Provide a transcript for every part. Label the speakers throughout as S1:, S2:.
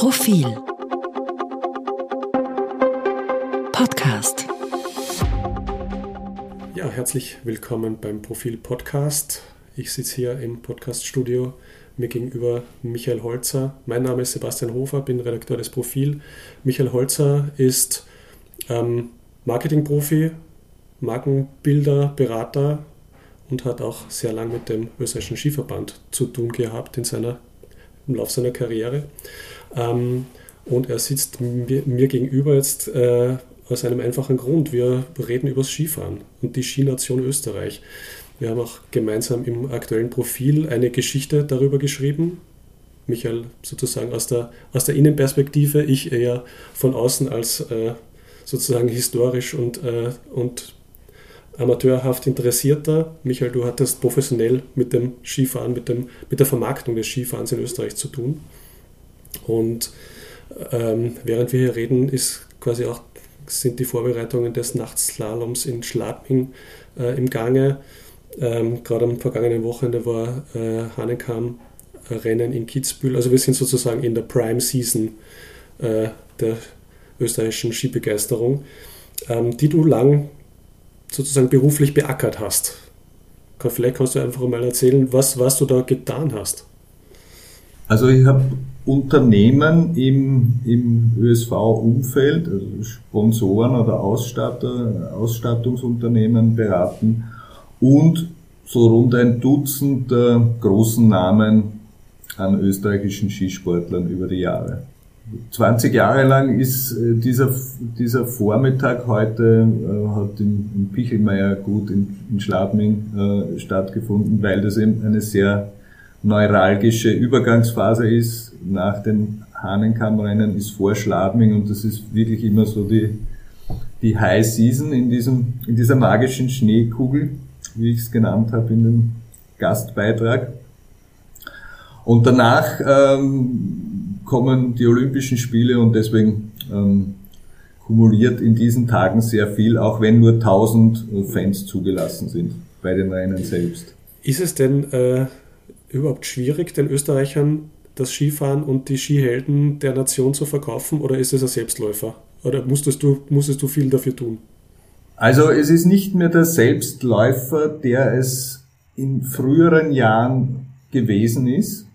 S1: Profil Podcast
S2: Ja, herzlich willkommen beim Profil Podcast. Ich sitze hier im Podcaststudio mir gegenüber Michael Holzer. Mein Name ist Sebastian Hofer, bin Redakteur des Profil. Michael Holzer ist ähm, Marketingprofi, Markenbilder, Berater und hat auch sehr lang mit dem österreichischen Skiverband zu tun gehabt in seiner, im Laufe seiner Karriere. Ähm, und er sitzt mir, mir gegenüber jetzt äh, aus einem einfachen Grund. Wir reden über das Skifahren und die Skination Österreich. Wir haben auch gemeinsam im aktuellen Profil eine Geschichte darüber geschrieben. Michael sozusagen aus der, aus der Innenperspektive, ich eher von außen als äh, sozusagen historisch und, äh, und amateurhaft Interessierter. Michael, du hattest professionell mit dem Skifahren, mit, dem, mit der Vermarktung des Skifahrens in Österreich zu tun. Und ähm, während wir hier reden, ist quasi auch, sind die Vorbereitungen des Nachtslaloms in Schladming äh, im Gange. Ähm, Gerade am vergangenen Wochenende war äh, Hanekam Rennen in Kitzbühel. Also wir sind sozusagen in der Prime Season äh, der österreichischen Skibegeisterung, ähm, die du lang sozusagen beruflich beackert hast. Vielleicht kannst du einfach mal erzählen, was, was du da getan hast.
S3: Also ich habe Unternehmen im, im ÖSV-Umfeld, also Sponsoren oder Ausstatter, Ausstattungsunternehmen beraten und so rund ein Dutzend der großen Namen an österreichischen Skisportlern über die Jahre. 20 Jahre lang ist äh, dieser, dieser Vormittag heute, äh, hat in, in Pichelmeier gut in, in Schladming äh, stattgefunden, weil das eben eine sehr neuralgische Übergangsphase ist. Nach den Hahnenkammrennen ist vor Schladming und das ist wirklich immer so die, die High Season in, diesem, in dieser magischen Schneekugel, wie ich es genannt habe in dem Gastbeitrag. Und danach ähm, kommen die Olympischen Spiele und deswegen ähm, kumuliert in diesen Tagen sehr viel, auch wenn nur 1000 Fans zugelassen sind bei den Rennen selbst.
S2: Ist es denn äh, überhaupt schwierig, den Österreichern das Skifahren und die Skihelden der Nation zu verkaufen oder ist es ein Selbstläufer? Oder musstest du, musstest du viel dafür tun?
S3: Also es ist nicht mehr der Selbstläufer, der es in früheren Jahren gewesen ist.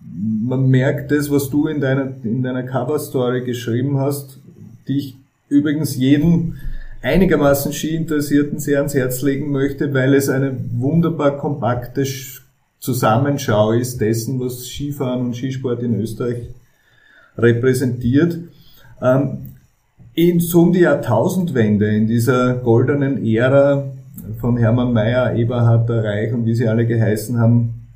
S3: Man merkt das, was du in deiner, in deiner Cover-Story geschrieben hast, die ich übrigens jedem einigermaßen Ski-Interessierten sehr ans Herz legen möchte, weil es eine wunderbar kompakte Zusammenschau ist dessen, was Skifahren und Skisport in Österreich repräsentiert. Ähm, in so um die Jahrtausendwende, in dieser goldenen Ära von Hermann Mayer, Eberhard Reich und wie sie alle geheißen haben,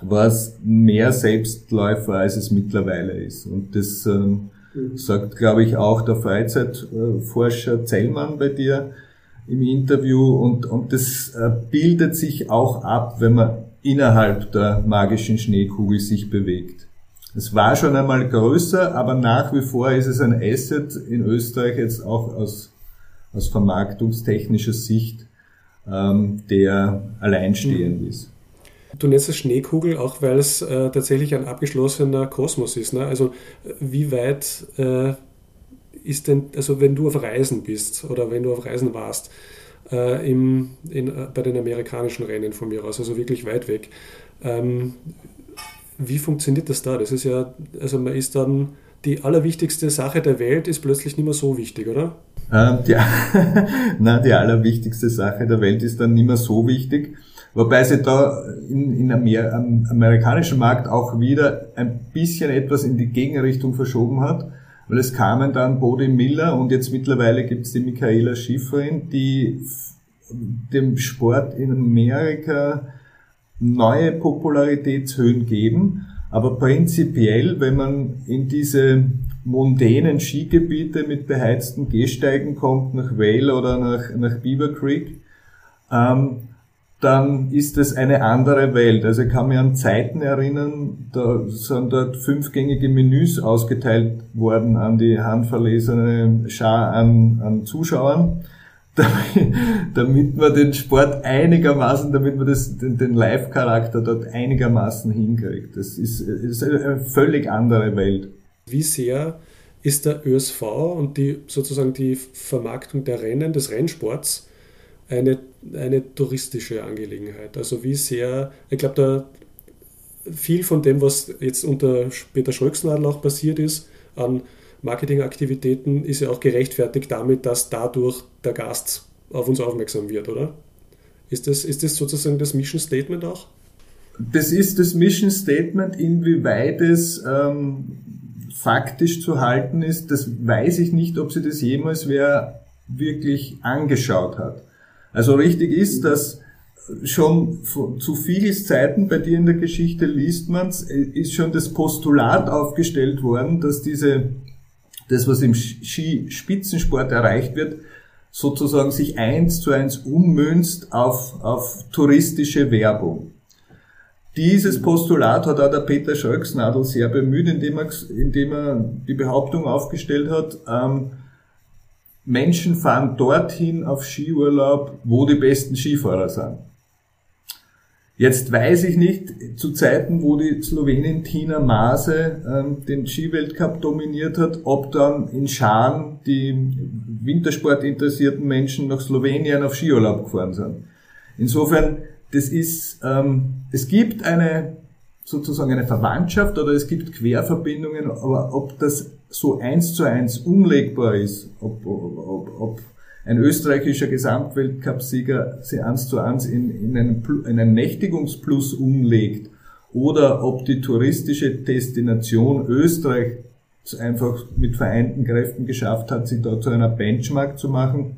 S3: war es mehr Selbstläufer, als es mittlerweile ist. Und das ähm, sagt, glaube ich, auch der Freizeitforscher Zellmann bei dir im Interview. Und, und das äh, bildet sich auch ab, wenn man innerhalb der magischen Schneekugel sich bewegt. Es war schon einmal größer, aber nach wie vor ist es ein Asset in Österreich jetzt auch aus, aus vermarktungstechnischer Sicht, ähm, der alleinstehend mhm. ist.
S2: Du nennst es Schneekugel, auch weil es äh, tatsächlich ein abgeschlossener Kosmos ist. Ne? Also wie weit äh, ist denn, also wenn du auf Reisen bist oder wenn du auf Reisen warst, äh, im, in, äh, bei den amerikanischen Rennen von mir aus, also wirklich weit weg. Ähm, wie funktioniert das da? Das ist ja, also man ist dann, die allerwichtigste Sache der Welt ist plötzlich nicht mehr so wichtig, oder?
S3: Ähm, die, nein, die allerwichtigste Sache der Welt ist dann nicht mehr so wichtig. Wobei sie da in, in Amer am amerikanischen Markt auch wieder ein bisschen etwas in die Gegenrichtung verschoben hat weil es kamen dann Bodie Miller und jetzt mittlerweile gibt es die Michaela Schifrin, die dem Sport in Amerika neue Popularitätshöhen geben. Aber prinzipiell, wenn man in diese mondänen Skigebiete mit beheizten Gehsteigen kommt, nach Vale oder nach, nach Beaver Creek, ähm, dann ist es eine andere Welt. Also ich kann mich an Zeiten erinnern, da sind dort fünfgängige Menüs ausgeteilt worden an die handverlesene Schar an, an Zuschauern, damit, damit man den Sport einigermaßen, damit man das, den, den Live-Charakter dort einigermaßen hinkriegt. Das ist, ist eine völlig andere Welt.
S2: Wie sehr ist der ÖSV und die sozusagen die Vermarktung der Rennen, des Rennsports eine, eine touristische Angelegenheit? Also wie sehr, ich glaube, da viel von dem, was jetzt unter Peter Schröcksnadel auch passiert ist, an Marketingaktivitäten, ist ja auch gerechtfertigt damit, dass dadurch der Gast auf uns aufmerksam wird, oder? Ist das, ist das sozusagen das Mission Statement auch?
S3: Das ist das Mission Statement, inwieweit es ähm, faktisch zu halten ist, das weiß ich nicht, ob sie das jemals wer wirklich angeschaut hat. Also richtig ist, dass schon zu Figels Zeiten bei dir in der Geschichte liest man es, ist schon das Postulat aufgestellt worden, dass diese, das was im Skispitzensport erreicht wird, sozusagen sich eins zu eins ummünzt auf, auf touristische Werbung. Dieses Postulat hat auch der Peter Scholksnadel sehr bemüht, indem er, indem er die Behauptung aufgestellt hat, ähm, Menschen fahren dorthin auf Skiurlaub, wo die besten Skifahrer sind. Jetzt weiß ich nicht, zu Zeiten, wo die Slowenin Tina Maase ähm, den Skiweltcup dominiert hat, ob dann in Scharen die Wintersport-interessierten Menschen nach Slowenien auf Skiurlaub gefahren sind. Insofern, das ist, ähm, es gibt eine sozusagen eine Verwandtschaft oder es gibt Querverbindungen, aber ob das so eins zu eins umlegbar ist, ob, ob, ob ein österreichischer Gesamtweltcupsieger sie eins zu eins in, in, einen, in einen Nächtigungsplus umlegt oder ob die touristische Destination Österreich es einfach mit vereinten Kräften geschafft hat, sie da zu einer Benchmark zu machen,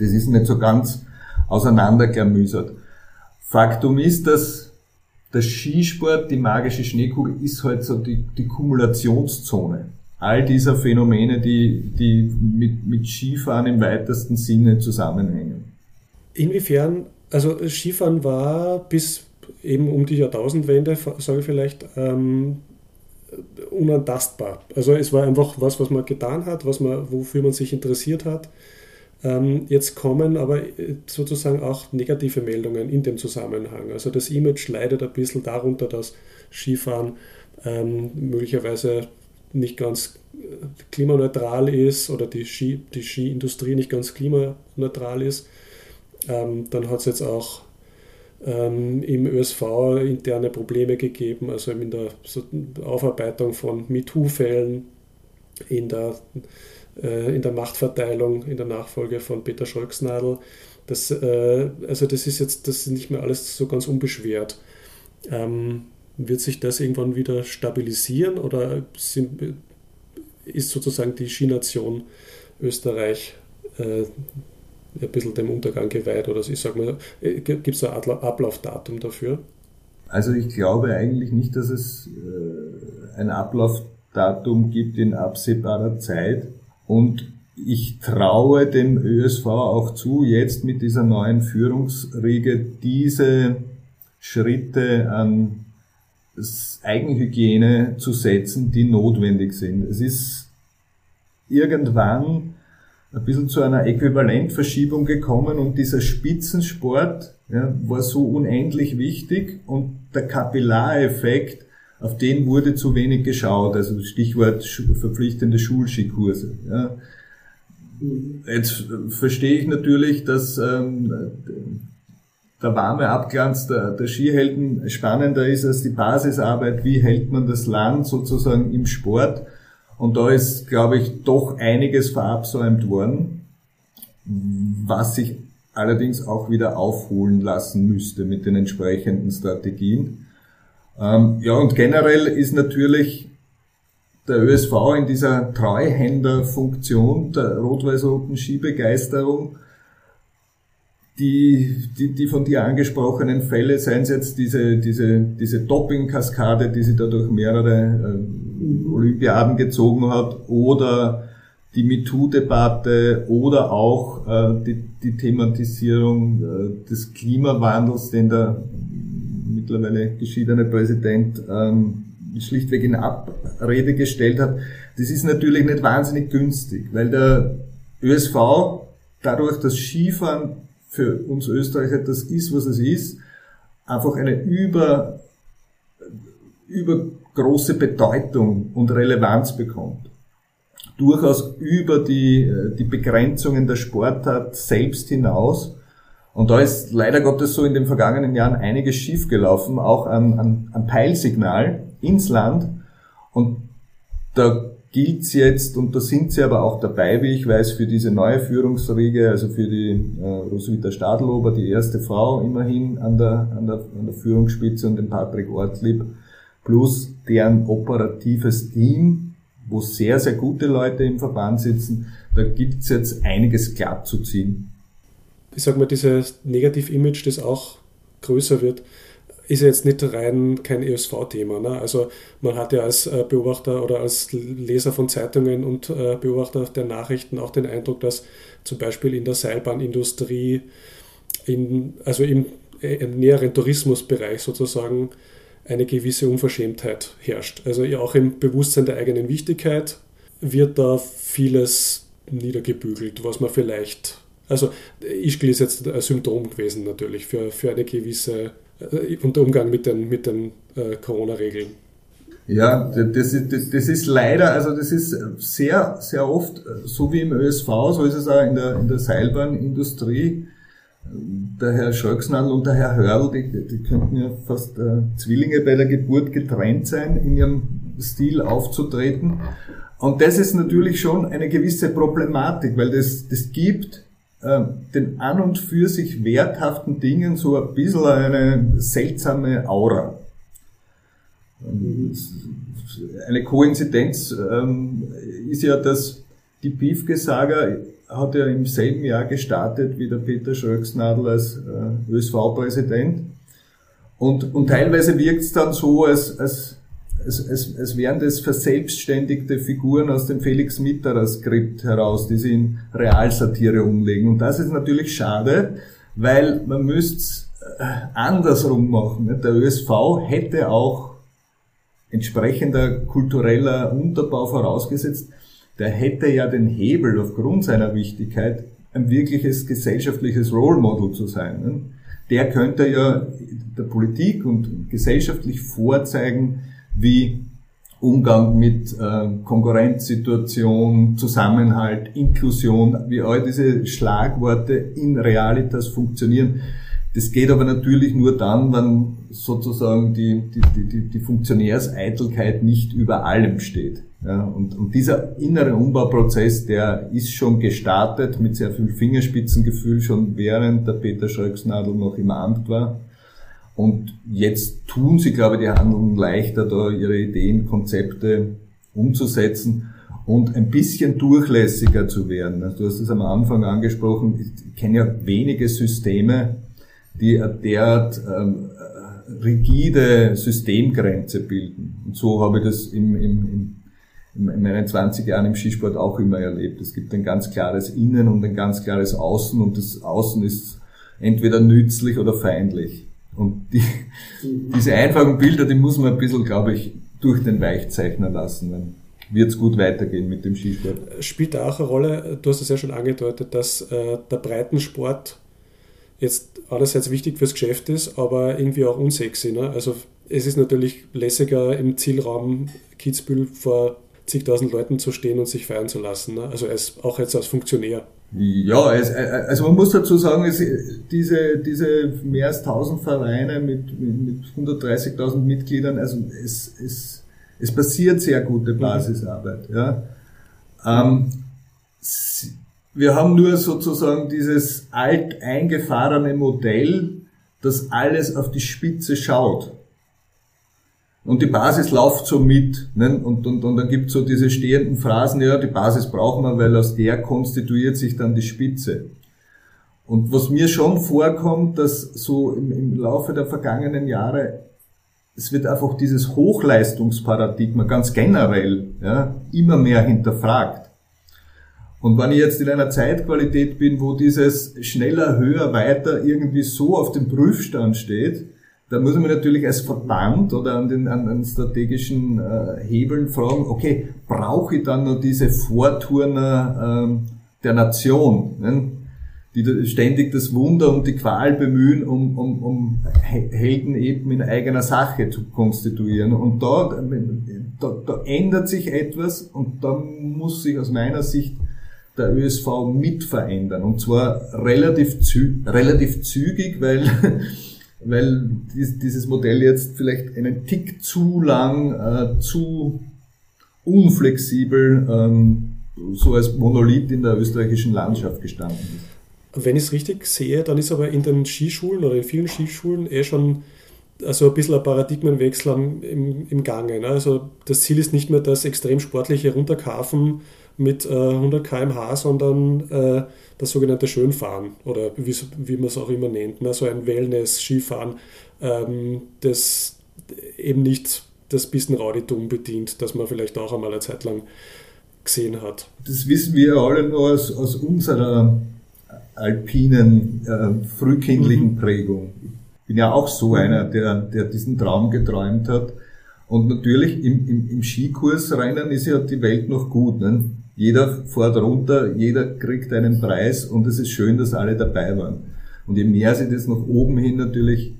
S3: das ist nicht so ganz auseinanderklamüsert. Faktum ist, dass der Skisport, die magische Schneekugel, ist halt so die, die Kumulationszone all dieser Phänomene, die, die mit, mit Skifahren im weitesten Sinne zusammenhängen.
S2: Inwiefern, also Skifahren war bis eben um die Jahrtausendwende, sage ich vielleicht, ähm, unantastbar. Also es war einfach was, was man getan hat, was man, wofür man sich interessiert hat. Ähm, jetzt kommen aber sozusagen auch negative Meldungen in dem Zusammenhang. Also das Image leidet ein bisschen darunter, dass Skifahren ähm, möglicherweise nicht ganz äh, klimaneutral ist oder die, Ski, die Skiindustrie nicht ganz klimaneutral ist. Ähm, dann hat es jetzt auch ähm, im ÖSV interne Probleme gegeben, also in der Aufarbeitung von MeToo-Fällen, in der, äh, in der Machtverteilung, in der Nachfolge von Peter Scholksnadel. Das, äh, also das ist jetzt das ist nicht mehr alles so ganz unbeschwert. Ähm, wird sich das irgendwann wieder stabilisieren oder sind, ist sozusagen die Skination Österreich äh, ein bisschen dem Untergang geweiht? Oder ich sag mal, äh, gibt es ein Ablaufdatum dafür?
S3: Also ich glaube eigentlich nicht, dass es äh, ein Ablaufdatum gibt in absehbarer Zeit. Und ich traue dem ÖSV auch zu, jetzt mit dieser neuen Führungsriege diese Schritte an Eigenhygiene zu setzen, die notwendig sind. Es ist irgendwann ein bisschen zu einer Äquivalentverschiebung gekommen und dieser Spitzensport ja, war so unendlich wichtig und der Kapillareffekt, auf den wurde zu wenig geschaut, also Stichwort verpflichtende Schulskikurse. Ja. Jetzt verstehe ich natürlich, dass ähm, der warme Abglanz der, der Skihelden spannender ist als die Basisarbeit, wie hält man das Land sozusagen im Sport. Und da ist, glaube ich, doch einiges verabsäumt worden, was sich allerdings auch wieder aufholen lassen müsste mit den entsprechenden Strategien. Ähm, ja, und generell ist natürlich der ÖSV in dieser Treuhänderfunktion der rot-weiß-roten Skibegeisterung die, die, die von dir angesprochenen Fälle, seien es jetzt diese, diese, diese Doping-Kaskade, die sie da durch mehrere äh, Olympiaden gezogen hat, oder die MeToo-Debatte oder auch äh, die, die Thematisierung äh, des Klimawandels, den der mittlerweile geschiedene Präsident ähm, schlichtweg in Abrede gestellt hat, das ist natürlich nicht wahnsinnig günstig, weil der ÖSV dadurch, dass Skifahren für uns Österreicher das ist, was es ist, einfach eine über, über große Bedeutung und Relevanz bekommt. Durchaus über die, äh, die Begrenzungen der Sportart selbst hinaus. Und da ist leider Gottes so in den vergangenen Jahren einiges schiefgelaufen, auch an, an, an Peilsignal ins Land. Und da gilt's jetzt, und da sind sie aber auch dabei, wie ich weiß, für diese neue Führungsriege, also für die äh, Roswitha Stadlober, die erste Frau immerhin an der, an der, an der Führungsspitze und den Patrick Ortlieb, plus deren operatives Team, wo sehr, sehr gute Leute im Verband sitzen, da gibt's jetzt einiges glatt zu ziehen.
S2: Ich sag mal, dieses Negativ-Image, das auch größer wird, ist jetzt nicht rein kein ESV-Thema. Ne? Also man hat ja als äh, Beobachter oder als Leser von Zeitungen und äh, Beobachter der Nachrichten auch den Eindruck, dass zum Beispiel in der Seilbahnindustrie, in, also im, äh, im näheren Tourismusbereich sozusagen, eine gewisse Unverschämtheit herrscht. Also auch im Bewusstsein der eigenen Wichtigkeit wird da vieles niedergebügelt, was man vielleicht, also Ischgl ist jetzt ein Symptom gewesen natürlich für, für eine gewisse äh, und Umgang mit den, mit den äh, Corona-Regeln.
S3: Ja, das ist, das, das ist leider, also das ist sehr, sehr oft, äh, so wie im ÖSV, so ist es auch in der, in der Seilbahnindustrie. Der Herr Scholksnadel und der Herr Hörl, die, die könnten ja fast äh, Zwillinge bei der Geburt getrennt sein, in ihrem Stil aufzutreten. Und das ist natürlich schon eine gewisse Problematik, weil das, das gibt den an und für sich werthaften Dingen so ein bisschen eine seltsame Aura. Eine Koinzidenz ähm, ist ja, dass die Piefke-Saga hat ja im selben Jahr gestartet wie der Peter Schröcksnadel als äh, ÖSV-Präsident. Und, und teilweise wirkt es dann so, als, als es, es, es wären das verselbstständigte Figuren aus dem Felix Mitterer Skript heraus, die sie in Realsatire umlegen. Und das ist natürlich schade, weil man müsste es äh, andersrum machen. Der ÖSV hätte auch entsprechender kultureller Unterbau vorausgesetzt, der hätte ja den Hebel aufgrund seiner Wichtigkeit, ein wirkliches gesellschaftliches Role Model zu sein. Der könnte ja der Politik und gesellschaftlich vorzeigen, wie Umgang mit äh, Konkurrenzsituation, Zusammenhalt, Inklusion, wie all diese Schlagworte in Realitas funktionieren. Das geht aber natürlich nur dann, wenn sozusagen die, die, die, die Funktionärseitelkeit nicht über allem steht. Ja, und, und dieser innere Umbauprozess, der ist schon gestartet mit sehr viel Fingerspitzengefühl, schon während der Peter Schröcksnadel noch im Amt war. Und jetzt tun sie, glaube ich, die Handlungen leichter, da ihre Ideen, Konzepte umzusetzen und ein bisschen durchlässiger zu werden. Also du hast es am Anfang angesprochen, ich kenne ja wenige Systeme, die eine derart ähm, rigide Systemgrenze bilden. Und so habe ich das im, im, im, in meinen 20 Jahren im Skisport auch immer erlebt. Es gibt ein ganz klares Innen und ein ganz klares Außen und das Außen ist entweder nützlich oder feindlich. Und die, diese einfachen Bilder, die muss man ein bisschen, glaube ich, durch den Weichzeichner lassen. Dann wird es gut weitergehen mit dem Skisport.
S2: Spielt da auch eine Rolle, du hast es ja schon angedeutet, dass äh, der Breitensport jetzt einerseits wichtig fürs Geschäft ist, aber irgendwie auch unsexy. Ne? Also es ist natürlich lässiger im Zielraum Kitzbühel vor zigtausend Leuten zu stehen und sich feiern zu lassen. Ne? Also als, auch jetzt als Funktionär.
S3: Ja, es, äh, also man muss dazu sagen, es, diese, diese mehr als 1000 Vereine mit, mit 130.000 Mitgliedern, also es, es, es passiert sehr gute Basisarbeit. Ja. Ähm, wir haben nur sozusagen dieses alt eingefahrene Modell, das alles auf die Spitze schaut. Und die Basis läuft so mit. Ne? Und, und, und dann gibt so diese stehenden Phrasen, ja, die Basis braucht man, weil aus der konstituiert sich dann die Spitze. Und was mir schon vorkommt, dass so im, im Laufe der vergangenen Jahre, es wird einfach dieses Hochleistungsparadigma ganz generell ja, immer mehr hinterfragt. Und wenn ich jetzt in einer Zeitqualität bin, wo dieses schneller, höher, weiter irgendwie so auf dem Prüfstand steht, da muss man natürlich als Verband oder an den, an den strategischen äh, Hebeln fragen, okay, brauche ich dann noch diese Vorturner äh, der Nation? Ne? die ständig das Wunder und die Qual bemühen, um, um, um Helden eben in eigener Sache zu konstituieren. Und da, da, da ändert sich etwas und da muss sich aus meiner Sicht der ÖSV mit verändern. Und zwar relativ, zü relativ zügig, weil, weil dieses Modell jetzt vielleicht einen Tick zu lang, äh, zu unflexibel ähm, so als Monolith in der österreichischen Landschaft gestanden ist.
S2: Wenn ich es richtig sehe, dann ist aber in den Skischulen oder in vielen Skischulen eh schon also ein bisschen ein Paradigmenwechsel im, im Gange. Ne? Also das Ziel ist nicht mehr das extrem sportliche Runterkaufen mit äh, 100 km/h, sondern äh, das sogenannte Schönfahren oder wie, wie man es auch immer nennt. Ne? So ein Wellness-Skifahren, ähm, das eben nicht das bisschen Rauditum bedient, das man vielleicht auch einmal eine Zeit lang gesehen hat.
S3: Das wissen wir alle nur aus, aus unserer alpinen, äh, frühkindlichen mhm. Prägung. Ich bin ja auch so einer, der, der diesen Traum geträumt hat. Und natürlich im, im, im Skikursrennen ist ja die Welt noch gut. Ne? Jeder fährt runter, jeder kriegt einen Preis und es ist schön, dass alle dabei waren. Und je mehr sich das nach oben hin natürlich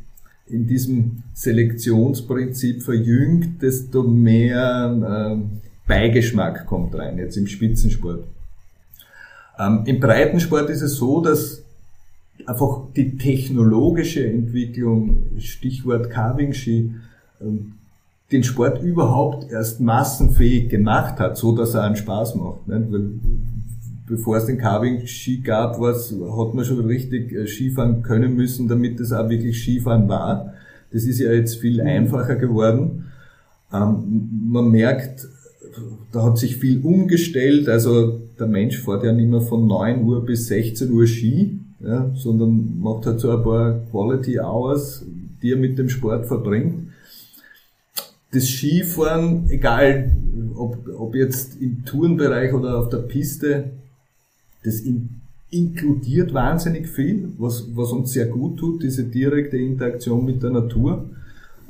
S3: in diesem Selektionsprinzip verjüngt, desto mehr äh, Beigeschmack kommt rein, jetzt im Spitzensport. Ähm, Im Breitensport ist es so, dass einfach die technologische Entwicklung, Stichwort Carving-Ski, ähm, den Sport überhaupt erst massenfähig gemacht hat, so dass er einen Spaß macht. Nicht? Weil bevor es den Carving-Ski gab, was, hat man schon richtig äh, Skifahren können müssen, damit es auch wirklich Skifahren war. Das ist ja jetzt viel einfacher geworden. Ähm, man merkt, da hat sich viel umgestellt. Also der Mensch fährt ja nicht mehr von 9 Uhr bis 16 Uhr Ski, ja, sondern macht halt so ein paar Quality Hours, die er mit dem Sport verbringt. Das Skifahren, egal ob, ob jetzt im Tourenbereich oder auf der Piste, das in, inkludiert wahnsinnig viel, was, was uns sehr gut tut, diese direkte Interaktion mit der Natur.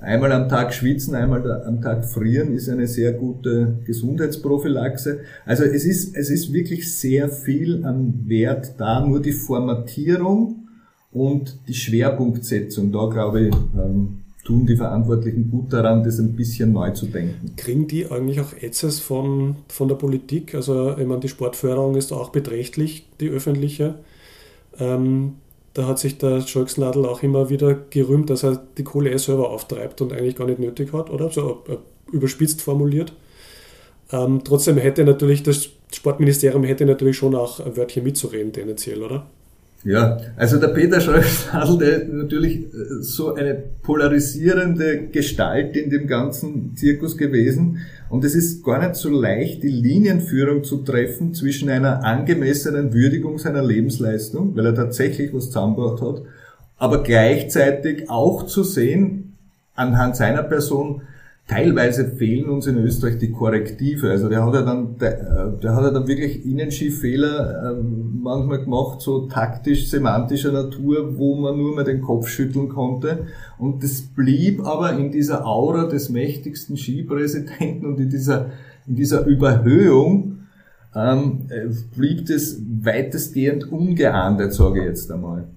S3: Einmal am Tag schwitzen, einmal am Tag frieren ist eine sehr gute Gesundheitsprophylaxe. Also es ist, es ist wirklich sehr viel an Wert da, nur die Formatierung und die Schwerpunktsetzung. Da glaube ich, ähm, tun die Verantwortlichen gut daran, das ein bisschen neu zu denken.
S2: Kriegen die eigentlich auch Ätzes von, von der Politik? Also ich meine, die Sportförderung ist auch beträchtlich, die öffentliche. Ähm, da hat sich der Scholzladl auch immer wieder gerühmt, dass er die Kohle eh selber auftreibt und eigentlich gar nicht nötig hat, oder? So äh, überspitzt formuliert. Ähm, trotzdem hätte natürlich das Sportministerium hätte natürlich schon auch ein Wörtchen mitzureden tendenziell, oder?
S3: Ja, also der Peter Scholz-Nadel, der natürlich äh, so eine polarisierende Gestalt in dem ganzen Zirkus gewesen. Und es ist gar nicht so leicht, die Linienführung zu treffen zwischen einer angemessenen Würdigung seiner Lebensleistung, weil er tatsächlich was zusammengebracht hat, aber gleichzeitig auch zu sehen, anhand seiner Person, teilweise fehlen uns in Österreich die Korrektive. Also der hat ja dann, der, der hat ja dann wirklich Innenschiffehler äh, manchmal gemacht, so taktisch, semantischer Natur, wo man nur mal den Kopf schütteln konnte. Und das blieb aber in dieser Aura des mächtigsten Skipräsidenten und in dieser, in dieser Überhöhung ähm, äh, blieb das weitestgehend ungeahndet, sage ich jetzt einmal.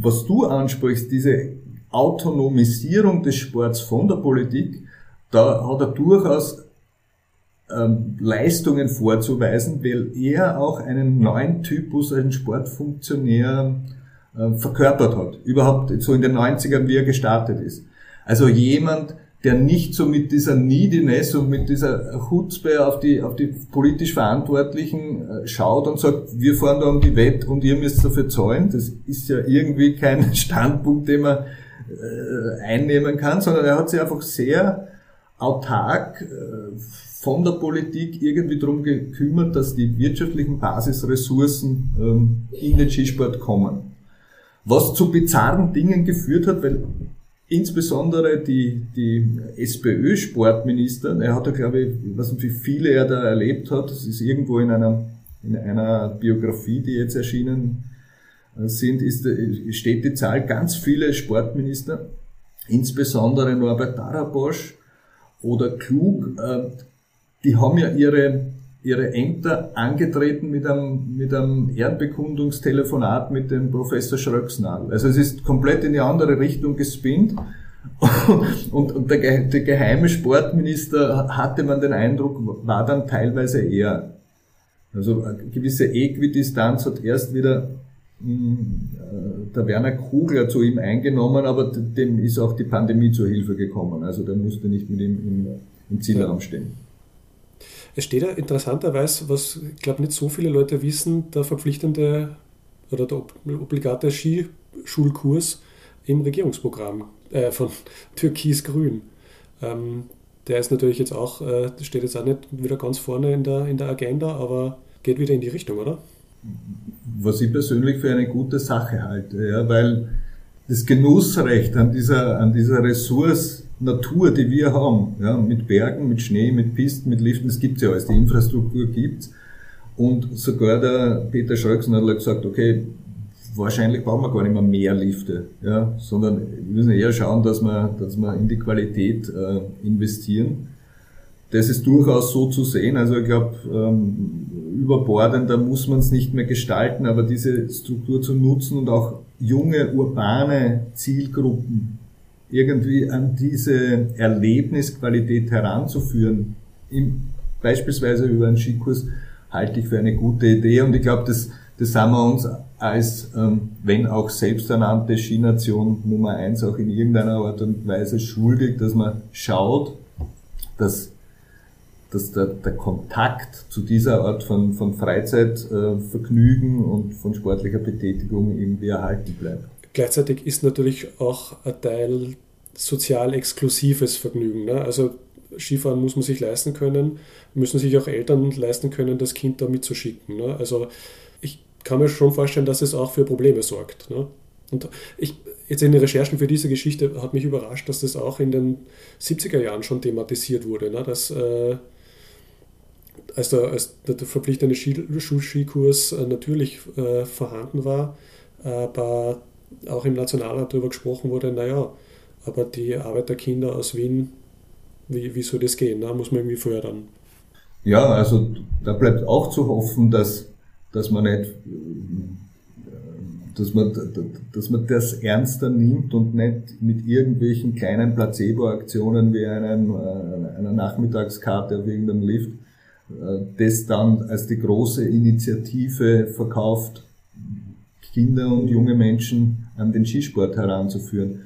S3: Was du ansprichst, diese Autonomisierung des Sports von der Politik, da hat er durchaus ähm, Leistungen vorzuweisen, weil er auch einen neuen Typus, einen Sportfunktionär äh, verkörpert hat. Überhaupt so in den 90ern, wie er gestartet ist. Also jemand, der nicht so mit dieser Neediness und mit dieser Chutzpe auf die, auf die politisch Verantwortlichen äh, schaut und sagt, wir fahren da um die Wette und ihr müsst dafür zahlen. Das ist ja irgendwie kein Standpunkt, den man äh, einnehmen kann, sondern er hat sich einfach sehr autark äh, von der Politik irgendwie darum gekümmert, dass die wirtschaftlichen Basisressourcen ähm, in den Skisport kommen. Was zu bizarren Dingen geführt hat, weil insbesondere die, die SPÖ-Sportminister, er hat ja glaube ich, ich weiß nicht wie viele er da erlebt hat, das ist irgendwo in einer, in einer Biografie, die jetzt erschienen sind, ist, steht die Zahl ganz viele Sportminister, insbesondere Norbert Darabosch oder Klug, äh, die haben ja ihre ihre Ämter angetreten mit einem, mit einem Ehrenbekundungstelefonat mit dem Professor Schröcksnadel. Also es ist komplett in die andere Richtung gespinnt. Und, und der, der geheime Sportminister, hatte man den Eindruck, war dann teilweise eher. Also eine gewisse Äquidistanz hat erst wieder äh, der Werner Kugler zu ihm eingenommen, aber dem ist auch die Pandemie zur Hilfe gekommen. Also der musste nicht mit ihm im, im Zielraum stehen.
S2: Es steht ja interessanterweise, was ich glaube nicht so viele Leute wissen, der verpflichtende oder der obligate Skischulkurs im Regierungsprogramm äh, von Türkis-Grün. Ähm, der ist natürlich jetzt auch, äh, steht jetzt auch nicht wieder ganz vorne in der, in der Agenda, aber geht wieder in die Richtung, oder?
S3: Was ich persönlich für eine gute Sache halte, ja, weil das Genussrecht an dieser, an dieser Ressource Natur, die wir haben, ja, mit Bergen, mit Schnee, mit Pisten, mit Liften, das gibt's ja alles, die Infrastruktur gibt's. Und sogar der Peter Schröcksen hat gesagt, okay, wahrscheinlich brauchen wir gar nicht mehr mehr Lifte, ja, sondern wir müssen eher schauen, dass wir, dass wir in die Qualität äh, investieren. Das ist durchaus so zu sehen. Also ich glaube, ähm, überbordender muss man es nicht mehr gestalten, aber diese Struktur zu nutzen und auch junge urbane Zielgruppen irgendwie an diese Erlebnisqualität heranzuführen, im, beispielsweise über einen Skikurs, halte ich für eine gute Idee. Und ich glaube, das, das haben wir uns als, ähm, wenn auch selbsternannte Skination Nummer eins auch in irgendeiner Art und Weise schuldig, dass man schaut, dass, dass der, der Kontakt zu dieser Art von, von Freizeitvergnügen äh, und von sportlicher Betätigung irgendwie erhalten bleibt.
S2: Gleichzeitig ist natürlich auch ein Teil sozial exklusives Vergnügen. Ne? Also Skifahren muss man sich leisten können, müssen sich auch Eltern leisten können, das Kind da mitzuschicken. Ne? Also ich kann mir schon vorstellen, dass es auch für Probleme sorgt. Ne? Und ich, jetzt in den Recherchen für diese Geschichte hat mich überrascht, dass das auch in den 70er Jahren schon thematisiert wurde, ne? dass äh, als, der, als der verpflichtende Schulskikurs äh, natürlich äh, vorhanden war, aber auch im Nationalrat darüber gesprochen wurde, naja, aber die Arbeiterkinder aus Wien, wie, wie soll das gehen? Da muss man irgendwie fördern.
S3: Ja, also da bleibt auch zu hoffen, dass, dass man nicht dass man, dass man das ernster nimmt und nicht mit irgendwelchen kleinen Placebo-Aktionen wie einen, äh, einer Nachmittagskarte auf irgendeinem Lift das dann als die große Initiative verkauft, Kinder und junge Menschen an den Skisport heranzuführen.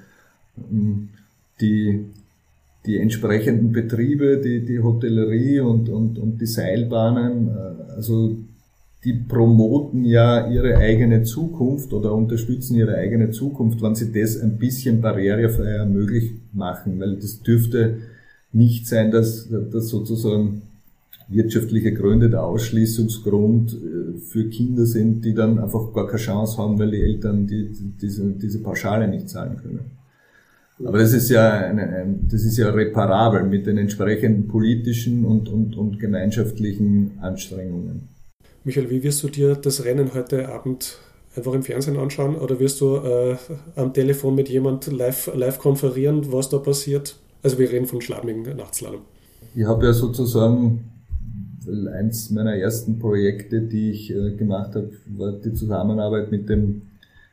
S3: Ähm, die, die entsprechenden Betriebe, die, die Hotellerie und, und, und die Seilbahnen, äh, also die promoten ja ihre eigene Zukunft oder unterstützen ihre eigene Zukunft, wenn sie das ein bisschen barrierefreier möglich machen, weil das dürfte nicht sein, dass, dass sozusagen wirtschaftliche Gründe der Ausschließungsgrund äh, für Kinder sind, die dann einfach gar keine Chance haben, weil die Eltern die, diese, diese Pauschale nicht zahlen können. Aber das ist ja eine, ein, das ist ja reparabel mit den entsprechenden politischen und, und, und gemeinschaftlichen Anstrengungen.
S2: Michael, wie wirst du dir das Rennen heute Abend einfach im Fernsehen anschauen oder wirst du äh, am Telefon mit jemand live, live konferieren, was da passiert? Also wir reden von Schladming Nachtslalom.
S3: Ich habe ja sozusagen eins meiner ersten Projekte, die ich äh, gemacht habe, war die Zusammenarbeit mit dem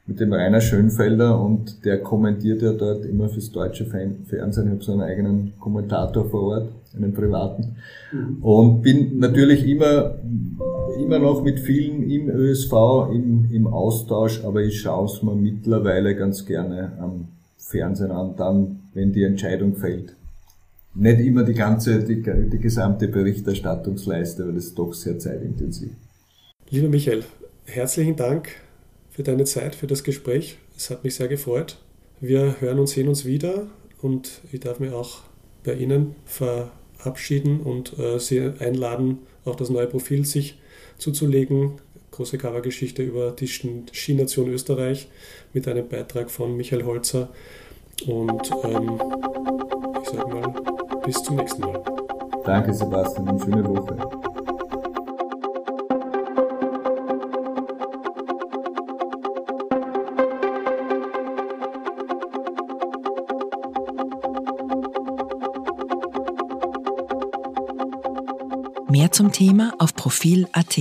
S3: mit dem Rainer Schönfelder und der kommentiert ja dort immer fürs deutsche Fernsehen. Ich habe so einen eigenen Kommentator vor Ort, einen privaten. Mhm. Und bin natürlich immer, immer noch mit vielen im ÖSV im, im Austausch, aber ich schaue es mir mittlerweile ganz gerne am Fernsehen an, dann, wenn die Entscheidung fällt. Nicht immer die ganze, die, die gesamte Berichterstattungsleiste, weil das ist doch sehr zeitintensiv.
S2: Lieber Michael, herzlichen Dank für deine Zeit, für das Gespräch. Es hat mich sehr gefreut. Wir hören und sehen uns wieder und ich darf mich auch bei Ihnen verabschieden und äh, Sie einladen, auch das neue Profil sich zuzulegen. Große Covergeschichte über die Skination Österreich mit einem Beitrag von Michael Holzer. Und ähm, ich sage mal, bis zum nächsten Mal.
S3: Danke, Sebastian, eine schöne Woche.
S1: Mehr zum Thema auf Profil.at.